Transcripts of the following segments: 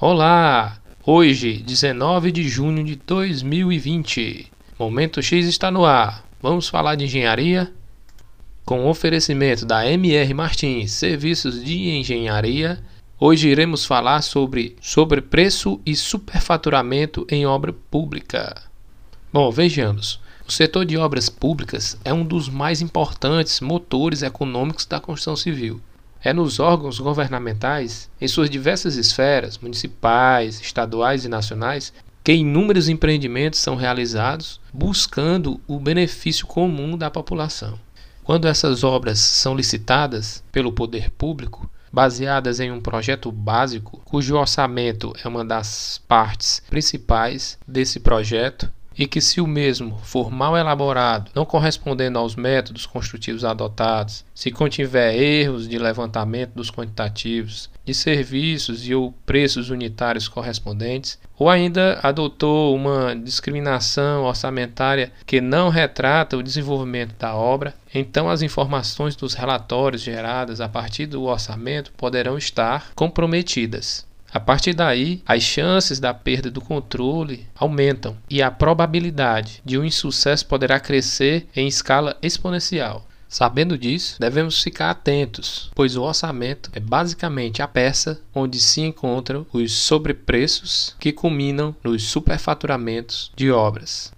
Olá! Hoje, 19 de junho de 2020. Momento X está no ar. Vamos falar de engenharia? Com oferecimento da MR Martins Serviços de Engenharia, hoje iremos falar sobre sobrepreço e superfaturamento em obra pública. Bom, vejamos. O setor de obras públicas é um dos mais importantes motores econômicos da construção civil. É nos órgãos governamentais, em suas diversas esferas, municipais, estaduais e nacionais, que inúmeros empreendimentos são realizados buscando o benefício comum da população. Quando essas obras são licitadas pelo poder público, baseadas em um projeto básico, cujo orçamento é uma das partes principais desse projeto, e que, se o mesmo for mal elaborado, não correspondendo aos métodos construtivos adotados, se contiver erros de levantamento dos quantitativos, de serviços e ou preços unitários correspondentes, ou ainda adotou uma discriminação orçamentária que não retrata o desenvolvimento da obra, então as informações dos relatórios geradas a partir do orçamento poderão estar comprometidas. A partir daí, as chances da perda do controle aumentam e a probabilidade de um insucesso poderá crescer em escala exponencial. Sabendo disso, devemos ficar atentos, pois o orçamento é basicamente a peça onde se encontram os sobrepreços que culminam nos superfaturamentos de obras.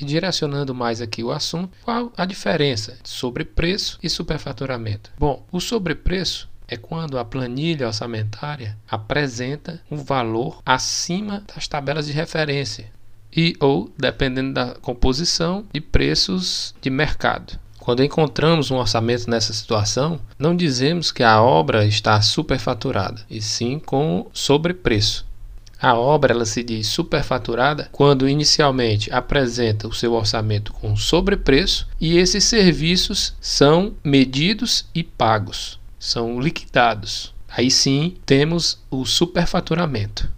E direcionando mais aqui o assunto, qual a diferença entre sobrepreço e superfaturamento? Bom, o sobrepreço é quando a planilha orçamentária apresenta um valor acima das tabelas de referência e ou, dependendo da composição, de preços de mercado. Quando encontramos um orçamento nessa situação, não dizemos que a obra está superfaturada, e sim com sobrepreço. A obra ela se diz superfaturada quando inicialmente apresenta o seu orçamento com sobrepreço e esses serviços são medidos e pagos são liquidados. Aí sim temos o superfaturamento.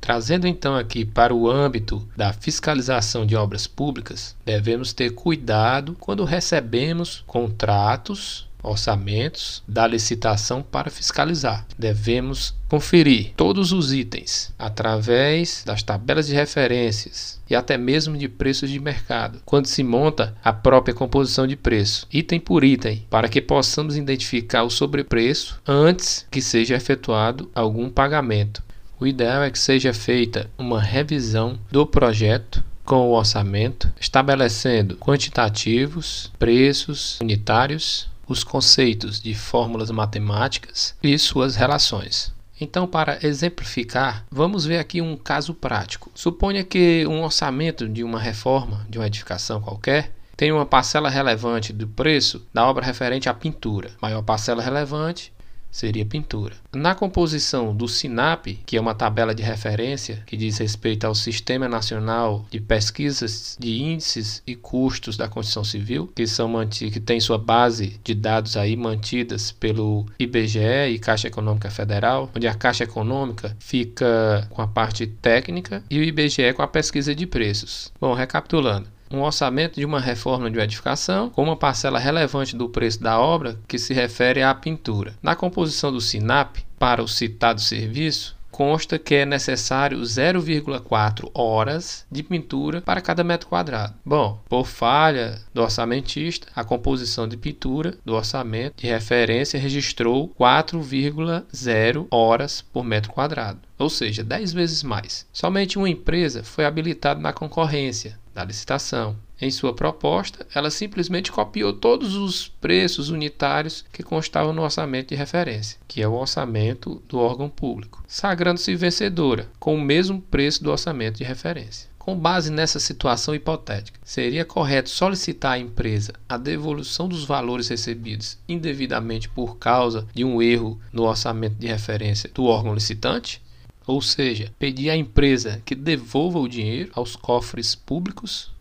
Trazendo então aqui para o âmbito da fiscalização de obras públicas, devemos ter cuidado quando recebemos contratos orçamentos da licitação para fiscalizar. Devemos conferir todos os itens através das tabelas de referências e até mesmo de preços de mercado, quando se monta a própria composição de preço, item por item, para que possamos identificar o sobrepreço antes que seja efetuado algum pagamento. O ideal é que seja feita uma revisão do projeto com o orçamento, estabelecendo quantitativos, preços unitários os conceitos de fórmulas matemáticas e suas relações. Então, para exemplificar, vamos ver aqui um caso prático. Suponha que um orçamento de uma reforma de uma edificação qualquer tem uma parcela relevante do preço da obra referente à pintura. Maior parcela relevante seria pintura. Na composição do SINAP, que é uma tabela de referência que diz respeito ao Sistema Nacional de Pesquisas de Índices e Custos da Construção Civil, que são que tem sua base de dados aí mantidas pelo IBGE e Caixa Econômica Federal, onde a Caixa Econômica fica com a parte técnica e o IBGE com a pesquisa de preços. Bom, recapitulando, um orçamento de uma reforma de edificação com uma parcela relevante do preço da obra que se refere à pintura. Na composição do SINAP, para o citado serviço, consta que é necessário 0,4 horas de pintura para cada metro quadrado. Bom, por falha do orçamentista, a composição de pintura do orçamento de referência registrou 4,0 horas por metro quadrado, ou seja, 10 vezes mais. Somente uma empresa foi habilitada na concorrência, da licitação. Em sua proposta, ela simplesmente copiou todos os preços unitários que constavam no orçamento de referência, que é o orçamento do órgão público, sagrando-se vencedora com o mesmo preço do orçamento de referência. Com base nessa situação hipotética, seria correto solicitar à empresa a devolução dos valores recebidos indevidamente por causa de um erro no orçamento de referência do órgão licitante? Ou seja, pedir à empresa que devolva o dinheiro aos cofres públicos?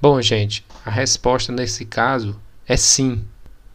Bom, gente, a resposta nesse caso é sim.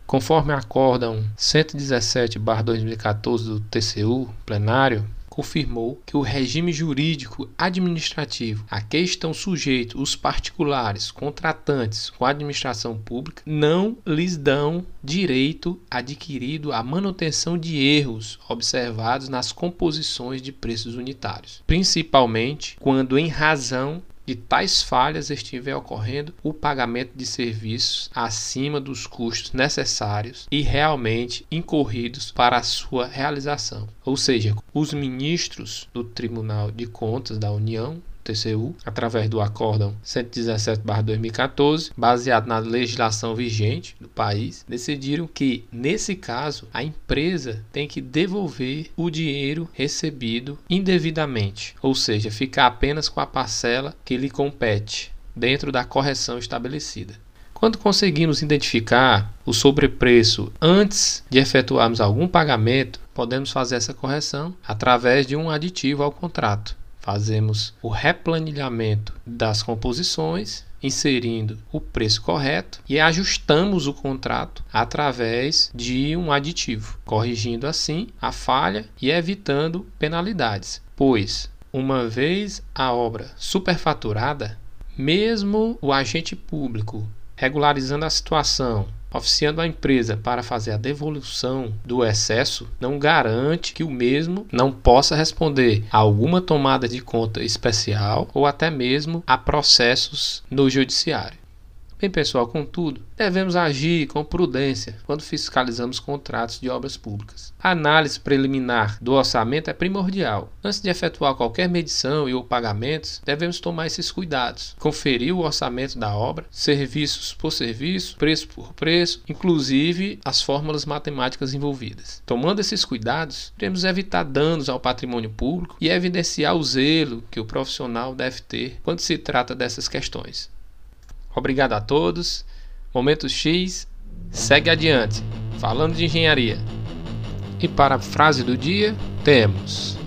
Conforme acórdão 117/2014 do TCU plenário, confirmou que o regime jurídico administrativo a que estão sujeitos os particulares contratantes com a administração pública não lhes dão direito adquirido à manutenção de erros observados nas composições de preços unitários, principalmente quando em razão de tais falhas estiver ocorrendo o pagamento de serviços acima dos custos necessários e realmente incorridos para a sua realização. Ou seja, os ministros do Tribunal de Contas da União TCU, através do Acórdão 117-2014, baseado na legislação vigente do país, decidiram que, nesse caso, a empresa tem que devolver o dinheiro recebido indevidamente, ou seja, ficar apenas com a parcela que lhe compete dentro da correção estabelecida. Quando conseguimos identificar o sobrepreço antes de efetuarmos algum pagamento, podemos fazer essa correção através de um aditivo ao contrato fazemos o replanilhamento das composições, inserindo o preço correto e ajustamos o contrato através de um aditivo, corrigindo assim a falha e evitando penalidades, pois uma vez a obra superfaturada, mesmo o agente público regularizando a situação oficiando a empresa para fazer a devolução do excesso não garante que o mesmo não possa responder a alguma tomada de conta especial ou até mesmo a processos no judiciário. Bem, pessoal, contudo, devemos agir com prudência quando fiscalizamos contratos de obras públicas. A análise preliminar do orçamento é primordial. Antes de efetuar qualquer medição e ou pagamentos, devemos tomar esses cuidados. Conferir o orçamento da obra, serviços por serviço, preço por preço, inclusive as fórmulas matemáticas envolvidas. Tomando esses cuidados, iremos evitar danos ao patrimônio público e evidenciar o zelo que o profissional deve ter quando se trata dessas questões. Obrigado a todos. Momento X segue adiante, falando de engenharia. E para a frase do dia, temos: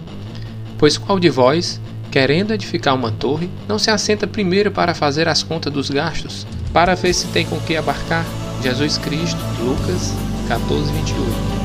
Pois qual de vós, querendo edificar uma torre, não se assenta primeiro para fazer as contas dos gastos, para ver se tem com que abarcar? Jesus Cristo, Lucas 14, 28.